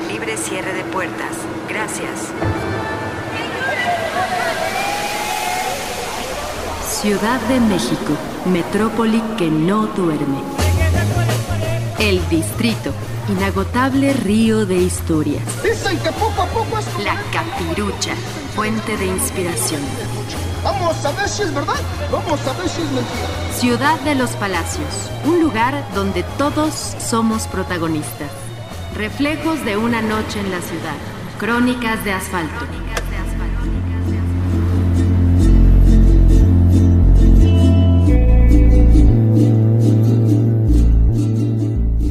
libre cierre de puertas. Gracias. Ciudad de México, metrópoli que no duerme. El distrito, inagotable río de historias. Dicen que poco a poco es... La capirucha, fuente de inspiración. Vamos a ver si es verdad, vamos a ver si es mentira. Ciudad de los Palacios, un lugar donde todos somos protagonistas. Reflejos de una noche en la ciudad. Crónicas de asfalto.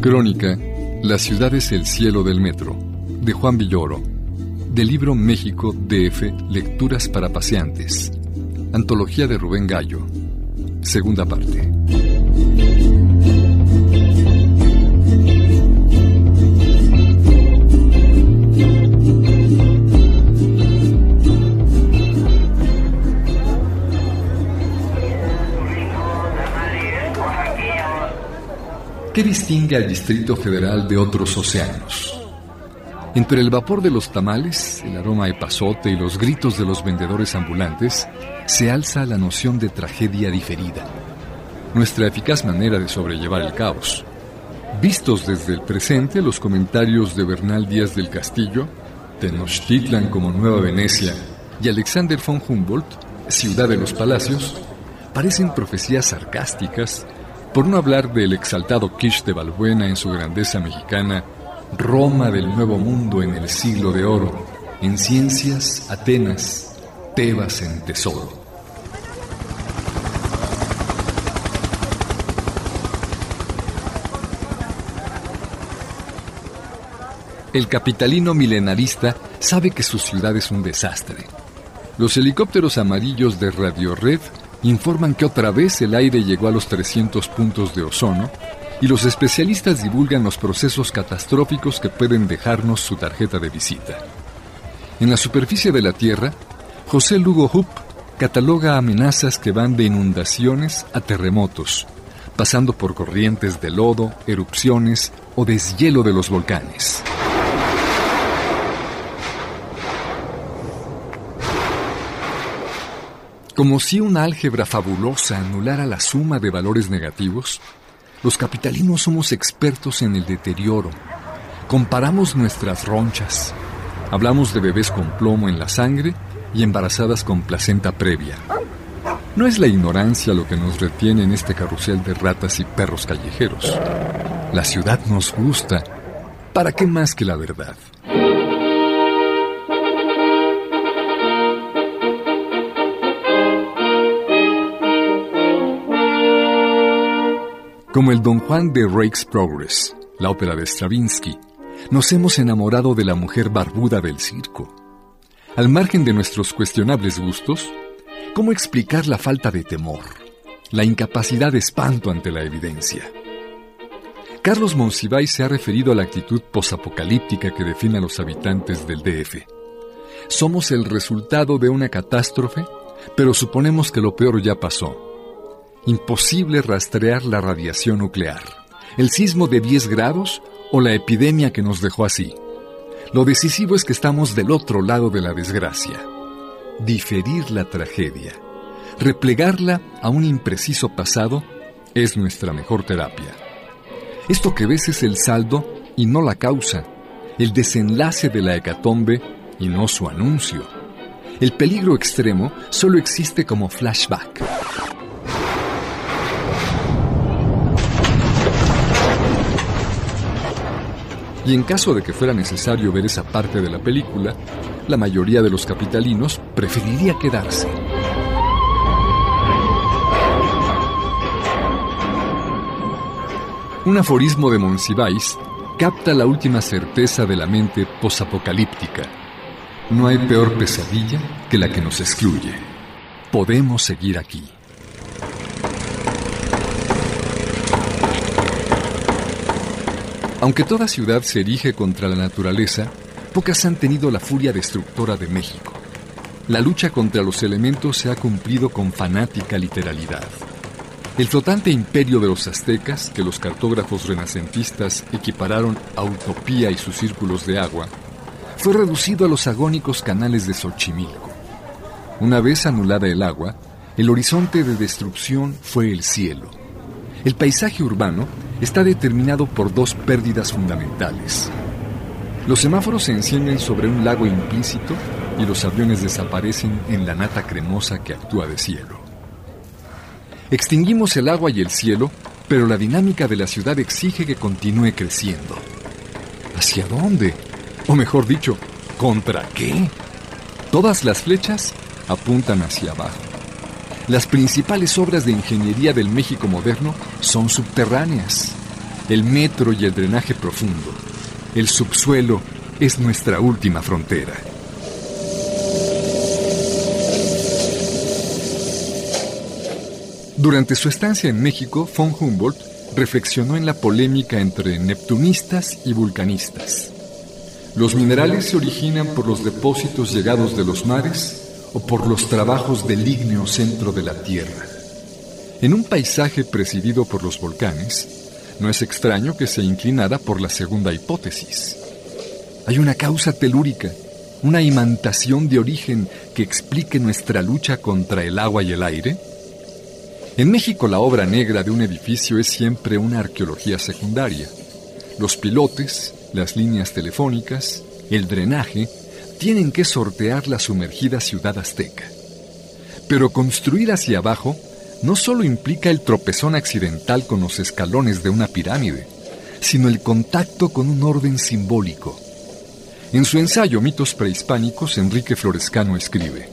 Crónica La ciudad es el cielo del metro, de Juan Villoro, del libro México DF Lecturas para Paseantes, Antología de Rubén Gallo, segunda parte. ¿Qué distingue al Distrito Federal de otros océanos? Entre el vapor de los tamales, el aroma de pasote y los gritos de los vendedores ambulantes, se alza la noción de tragedia diferida, nuestra eficaz manera de sobrellevar el caos. Vistos desde el presente, los comentarios de Bernal Díaz del Castillo, Tenochtitlan como Nueva Venecia y Alexander von Humboldt, Ciudad de los Palacios, parecen profecías sarcásticas por no hablar del exaltado Kish de Balbuena en su grandeza mexicana, Roma del Nuevo Mundo en el siglo de oro, en ciencias, Atenas, Tebas en tesoro. El capitalino milenarista sabe que su ciudad es un desastre. Los helicópteros amarillos de Radio Red informan que otra vez el aire llegó a los 300 puntos de ozono y los especialistas divulgan los procesos catastróficos que pueden dejarnos su tarjeta de visita. En la superficie de la Tierra, José Lugo Hupp cataloga amenazas que van de inundaciones a terremotos, pasando por corrientes de lodo, erupciones o deshielo de los volcanes. Como si una álgebra fabulosa anulara la suma de valores negativos, los capitalinos somos expertos en el deterioro. Comparamos nuestras ronchas. Hablamos de bebés con plomo en la sangre y embarazadas con placenta previa. No es la ignorancia lo que nos retiene en este carrusel de ratas y perros callejeros. La ciudad nos gusta. ¿Para qué más que la verdad? Como el Don Juan de Rake's Progress, la ópera de Stravinsky, nos hemos enamorado de la mujer barbuda del circo. Al margen de nuestros cuestionables gustos, ¿cómo explicar la falta de temor, la incapacidad de espanto ante la evidencia? Carlos Monsiváis se ha referido a la actitud posapocalíptica que define a los habitantes del DF. Somos el resultado de una catástrofe, pero suponemos que lo peor ya pasó imposible rastrear la radiación nuclear, el sismo de 10 grados o la epidemia que nos dejó así. Lo decisivo es que estamos del otro lado de la desgracia. Diferir la tragedia, replegarla a un impreciso pasado, es nuestra mejor terapia. Esto que ves es el saldo y no la causa, el desenlace de la hecatombe y no su anuncio. El peligro extremo solo existe como flashback Y en caso de que fuera necesario ver esa parte de la película, la mayoría de los capitalinos preferiría quedarse. Un aforismo de Monsiváis capta la última certeza de la mente posapocalíptica. No hay peor pesadilla que la que nos excluye. Podemos seguir aquí. Aunque toda ciudad se erige contra la naturaleza, pocas han tenido la furia destructora de México. La lucha contra los elementos se ha cumplido con fanática literalidad. El flotante imperio de los aztecas, que los cartógrafos renacentistas equipararon a utopía y sus círculos de agua, fue reducido a los agónicos canales de Xochimilco. Una vez anulada el agua, el horizonte de destrucción fue el cielo. El paisaje urbano está determinado por dos pérdidas fundamentales. Los semáforos se encienden sobre un lago implícito y los aviones desaparecen en la nata cremosa que actúa de cielo. Extinguimos el agua y el cielo, pero la dinámica de la ciudad exige que continúe creciendo. ¿Hacia dónde? O mejor dicho, ¿contra qué? Todas las flechas apuntan hacia abajo. Las principales obras de ingeniería del México moderno son subterráneas. El metro y el drenaje profundo. El subsuelo es nuestra última frontera. Durante su estancia en México, von Humboldt reflexionó en la polémica entre neptunistas y vulcanistas. Los minerales se originan por los depósitos llegados de los mares o por los trabajos del ígneo centro de la Tierra. En un paisaje presidido por los volcanes, no es extraño que se inclinara por la segunda hipótesis. Hay una causa telúrica, una imantación de origen que explique nuestra lucha contra el agua y el aire en México la obra negra de un edificio es siempre una arqueología secundaria. Los pilotes, las líneas telefónicas, el drenaje, tienen que sortear la sumergida ciudad azteca. Pero construir hacia abajo no solo implica el tropezón accidental con los escalones de una pirámide, sino el contacto con un orden simbólico. En su ensayo Mitos prehispánicos, Enrique Florescano escribe,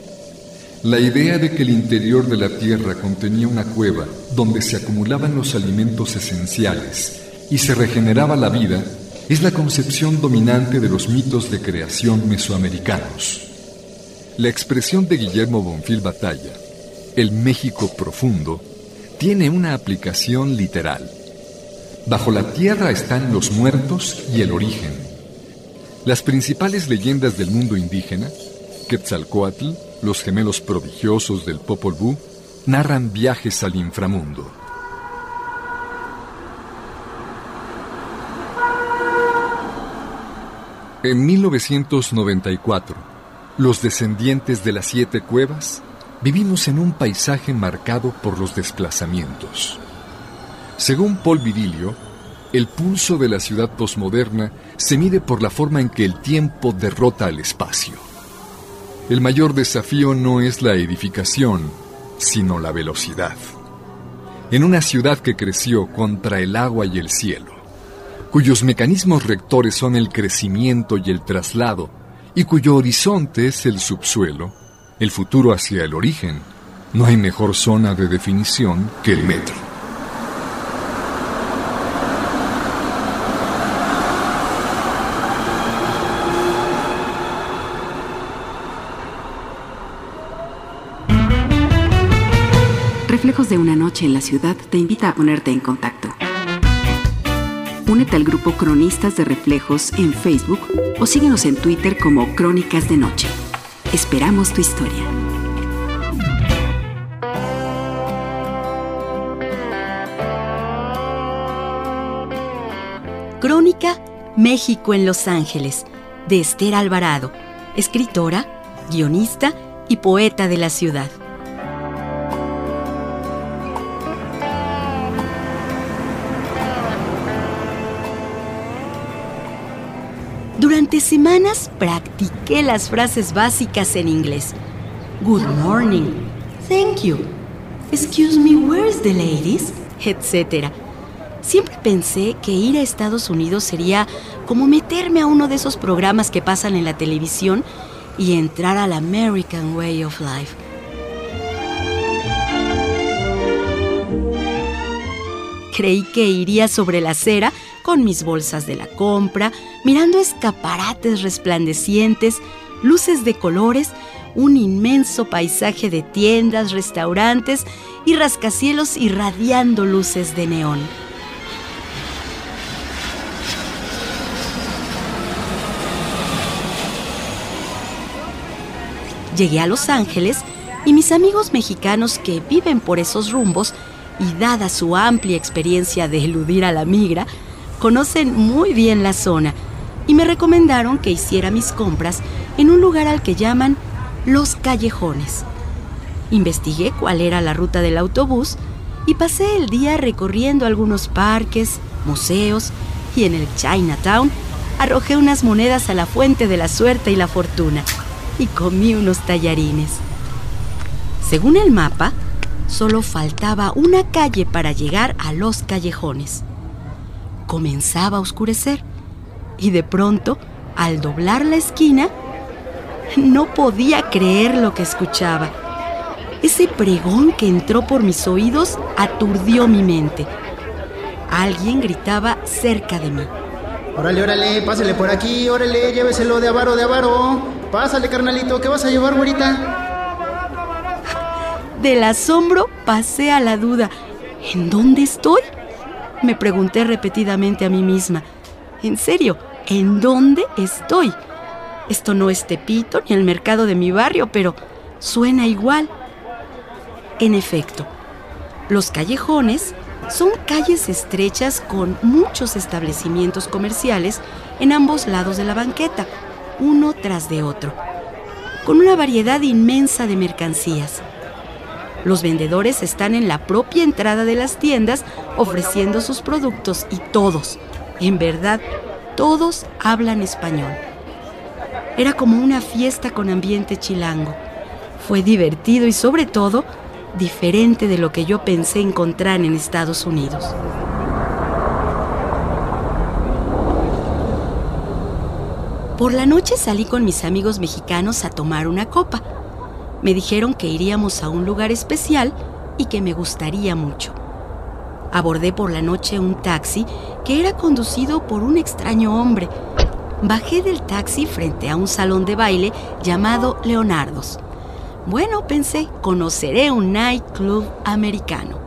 la idea de que el interior de la Tierra contenía una cueva donde se acumulaban los alimentos esenciales y se regeneraba la vida es la concepción dominante de los mitos de creación mesoamericanos. La expresión de Guillermo Bonfil Batalla, el México profundo, tiene una aplicación literal. Bajo la tierra están los muertos y el origen. Las principales leyendas del mundo indígena, Quetzalcoatl, los gemelos prodigiosos del Popol Vuh narran viajes al inframundo. En 1994, los descendientes de las siete cuevas vivimos en un paisaje marcado por los desplazamientos. Según Paul Virilio, el pulso de la ciudad posmoderna se mide por la forma en que el tiempo derrota al espacio. El mayor desafío no es la edificación, sino la velocidad. En una ciudad que creció contra el agua y el cielo, cuyos mecanismos rectores son el crecimiento y el traslado, y cuyo horizonte es el subsuelo, el futuro hacia el origen, no hay mejor zona de definición que el metro. Reflejos de una noche en la ciudad te invita a ponerte en contacto. Únete al grupo Cronistas de Reflejos en Facebook o síguenos en Twitter como Crónicas de Noche. Esperamos tu historia. Crónica México en Los Ángeles, de Esther Alvarado, escritora, guionista y poeta de la ciudad. Durante semanas practiqué las frases básicas en inglés. Good morning. Thank you. Excuse me, where's the ladies? Etcétera. Siempre pensé que ir a Estados Unidos sería como meterme a uno de esos programas que pasan en la televisión y entrar al American Way of Life. Creí que iría sobre la acera con mis bolsas de la compra, mirando escaparates resplandecientes, luces de colores, un inmenso paisaje de tiendas, restaurantes y rascacielos irradiando luces de neón. Llegué a Los Ángeles y mis amigos mexicanos que viven por esos rumbos y dada su amplia experiencia de eludir a la migra, conocen muy bien la zona y me recomendaron que hiciera mis compras en un lugar al que llaman Los Callejones. Investigué cuál era la ruta del autobús y pasé el día recorriendo algunos parques, museos y en el Chinatown arrojé unas monedas a la fuente de la suerte y la fortuna y comí unos tallarines. Según el mapa, solo faltaba una calle para llegar a los callejones. Comenzaba a oscurecer y de pronto, al doblar la esquina, no podía creer lo que escuchaba. Ese pregón que entró por mis oídos aturdió mi mente. Alguien gritaba cerca de mí. Órale, órale, pásale por aquí, órale, lléveselo de avaro, de avaro. Pásale, carnalito, ¿qué vas a llevar, güerita? Del asombro pasé a la duda. ¿En dónde estoy? Me pregunté repetidamente a mí misma. En serio, ¿en dónde estoy? Esto no es Tepito ni el mercado de mi barrio, pero suena igual. En efecto, los callejones son calles estrechas con muchos establecimientos comerciales en ambos lados de la banqueta, uno tras de otro, con una variedad inmensa de mercancías. Los vendedores están en la propia entrada de las tiendas ofreciendo sus productos y todos, en verdad, todos hablan español. Era como una fiesta con ambiente chilango. Fue divertido y sobre todo diferente de lo que yo pensé encontrar en Estados Unidos. Por la noche salí con mis amigos mexicanos a tomar una copa. Me dijeron que iríamos a un lugar especial y que me gustaría mucho. Abordé por la noche un taxi que era conducido por un extraño hombre. Bajé del taxi frente a un salón de baile llamado Leonardo's. Bueno, pensé, conoceré un nightclub americano.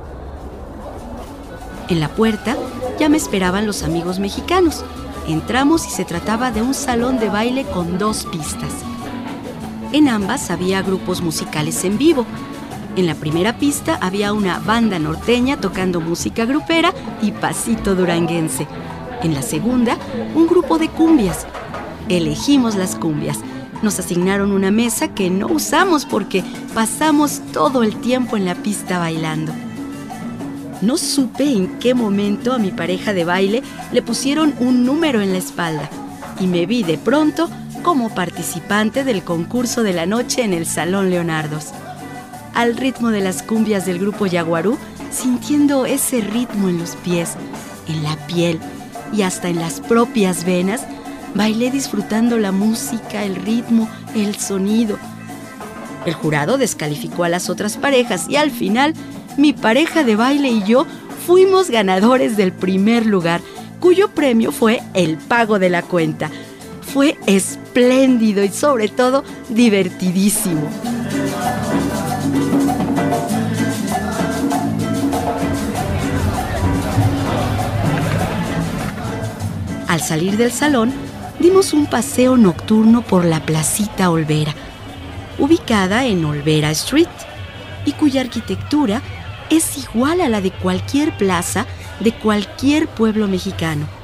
En la puerta ya me esperaban los amigos mexicanos. Entramos y se trataba de un salón de baile con dos pistas. En ambas había grupos musicales en vivo. En la primera pista había una banda norteña tocando música grupera y pasito duranguense. En la segunda, un grupo de cumbias. Elegimos las cumbias. Nos asignaron una mesa que no usamos porque pasamos todo el tiempo en la pista bailando. No supe en qué momento a mi pareja de baile le pusieron un número en la espalda y me vi de pronto como participante del concurso de la noche en el Salón Leonardos. Al ritmo de las cumbias del grupo Yaguarú, sintiendo ese ritmo en los pies, en la piel y hasta en las propias venas, bailé disfrutando la música, el ritmo, el sonido. El jurado descalificó a las otras parejas y al final mi pareja de baile y yo fuimos ganadores del primer lugar, cuyo premio fue el pago de la cuenta. Fue espléndido y sobre todo divertidísimo. Al salir del salón, dimos un paseo nocturno por la placita Olvera, ubicada en Olvera Street, y cuya arquitectura es igual a la de cualquier plaza de cualquier pueblo mexicano.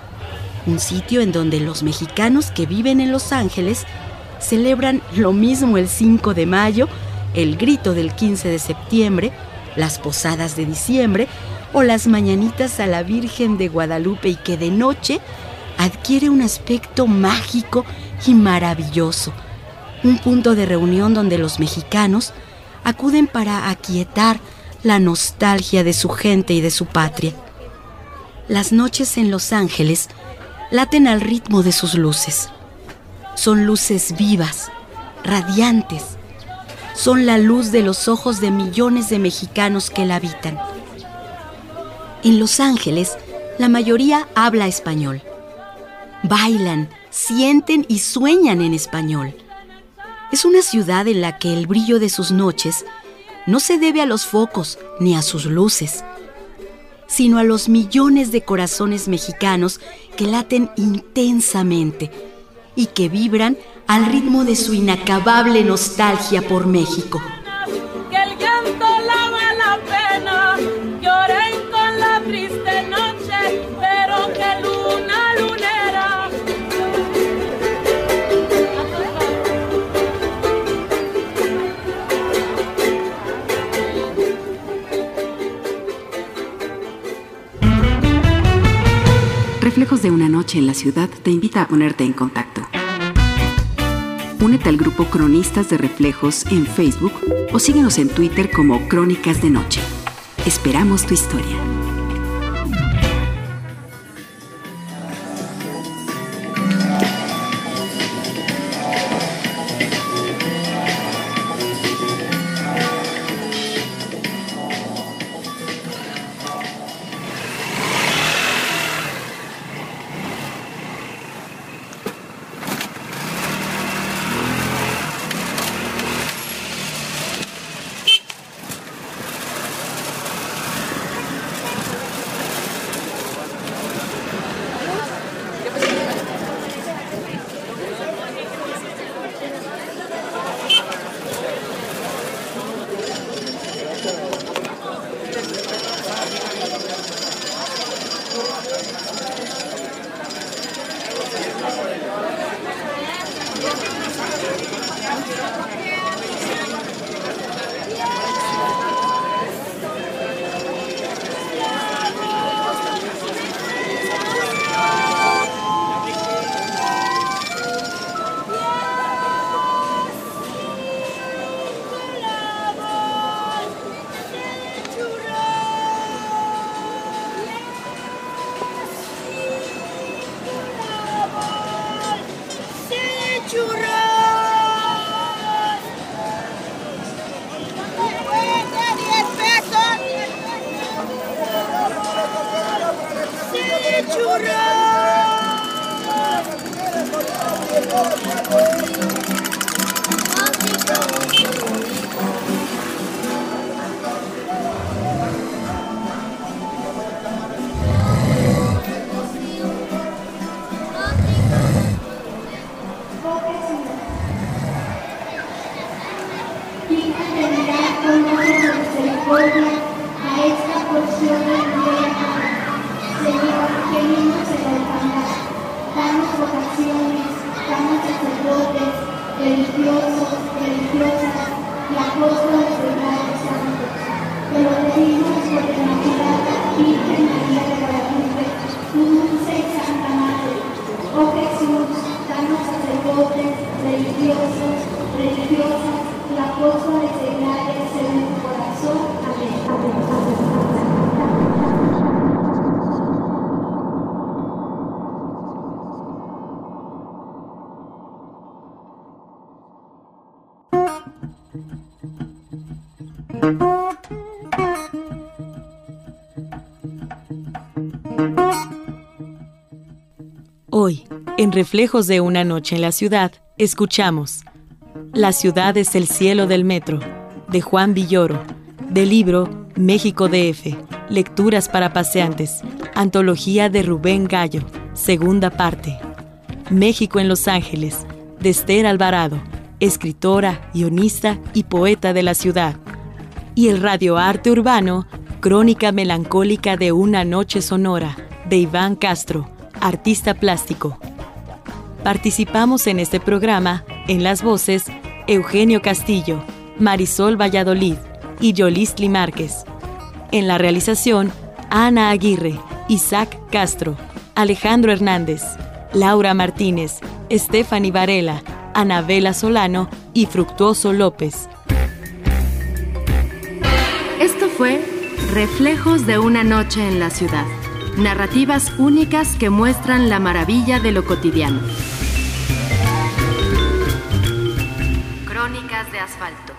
Un sitio en donde los mexicanos que viven en Los Ángeles celebran lo mismo el 5 de mayo, el grito del 15 de septiembre, las posadas de diciembre o las mañanitas a la Virgen de Guadalupe y que de noche adquiere un aspecto mágico y maravilloso. Un punto de reunión donde los mexicanos acuden para aquietar la nostalgia de su gente y de su patria. Las noches en Los Ángeles laten al ritmo de sus luces. Son luces vivas, radiantes. Son la luz de los ojos de millones de mexicanos que la habitan. En Los Ángeles, la mayoría habla español. Bailan, sienten y sueñan en español. Es una ciudad en la que el brillo de sus noches no se debe a los focos ni a sus luces, sino a los millones de corazones mexicanos que laten intensamente y que vibran al ritmo de su inacabable nostalgia por México. Reflejos de una noche en la ciudad te invita a ponerte en contacto. Únete al grupo Cronistas de Reflejos en Facebook o síguenos en Twitter como Crónicas de Noche. Esperamos tu historia. ¡Dame churros! a esta porción de. Señor, venimos a cantar, danos vocaciones, danos sacerdotes, religiosos, religiosas y apóstoles de los santos. Te lo pedimos por la Inmaculada Virgen María de Guadalupe, dulce y santa madre. Oh Jesús, danos sacerdotes, religiosos, religiosas y apóstoles de gracia según tu corazón. a Amén. Amén. Hoy, en Reflejos de una noche en la ciudad, escuchamos La ciudad es el cielo del metro, de Juan Villoro, del libro México DF, Lecturas para Paseantes, Antología de Rubén Gallo, segunda parte. México en Los Ángeles, de Esther Alvarado, escritora, guionista y poeta de la ciudad. Y el radioarte urbano, Crónica melancólica de una noche sonora, de Iván Castro, artista plástico. Participamos en este programa en las voces Eugenio Castillo, Marisol Valladolid y Yolistli Márquez. En la realización, Ana Aguirre, Isaac Castro, Alejandro Hernández, Laura Martínez, Stephanie Varela, Anabela Solano y Fructuoso López. Fue Reflejos de una noche en la ciudad. Narrativas únicas que muestran la maravilla de lo cotidiano. Crónicas de asfalto.